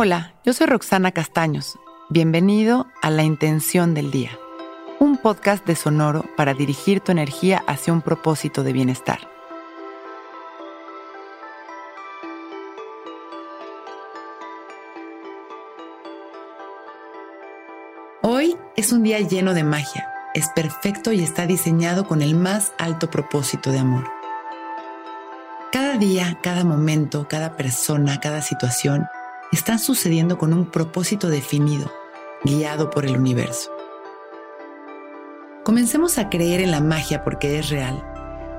Hola, yo soy Roxana Castaños. Bienvenido a La Intención del Día, un podcast de Sonoro para dirigir tu energía hacia un propósito de bienestar. Hoy es un día lleno de magia, es perfecto y está diseñado con el más alto propósito de amor. Cada día, cada momento, cada persona, cada situación están sucediendo con un propósito definido, guiado por el universo. Comencemos a creer en la magia porque es real.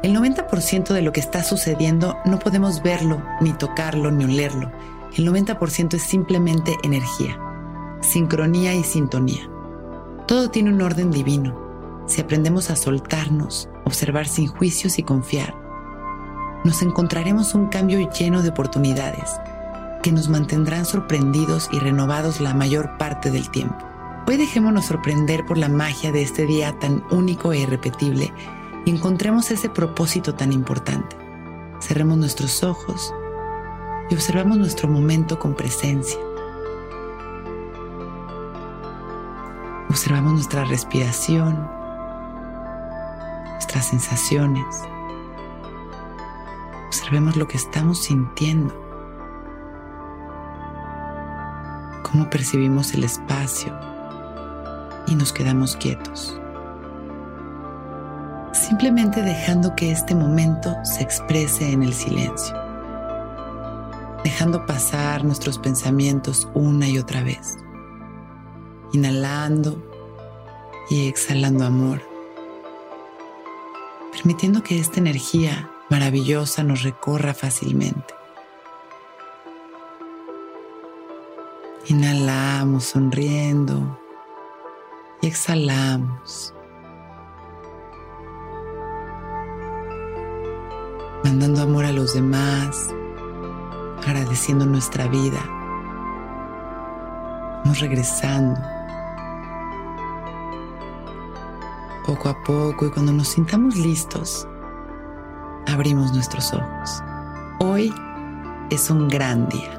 El 90% de lo que está sucediendo no podemos verlo, ni tocarlo, ni olerlo. El 90% es simplemente energía, sincronía y sintonía. Todo tiene un orden divino. Si aprendemos a soltarnos, observar sin juicios y confiar, nos encontraremos un cambio lleno de oportunidades que nos mantendrán sorprendidos y renovados la mayor parte del tiempo. Hoy dejémonos sorprender por la magia de este día tan único e irrepetible y encontremos ese propósito tan importante. Cerremos nuestros ojos y observamos nuestro momento con presencia. Observamos nuestra respiración, nuestras sensaciones. Observemos lo que estamos sintiendo. Cómo percibimos el espacio y nos quedamos quietos. Simplemente dejando que este momento se exprese en el silencio, dejando pasar nuestros pensamientos una y otra vez, inhalando y exhalando amor, permitiendo que esta energía maravillosa nos recorra fácilmente. Inhalamos sonriendo y exhalamos. Mandando amor a los demás, agradeciendo nuestra vida. Vamos regresando. Poco a poco y cuando nos sintamos listos, abrimos nuestros ojos. Hoy es un gran día.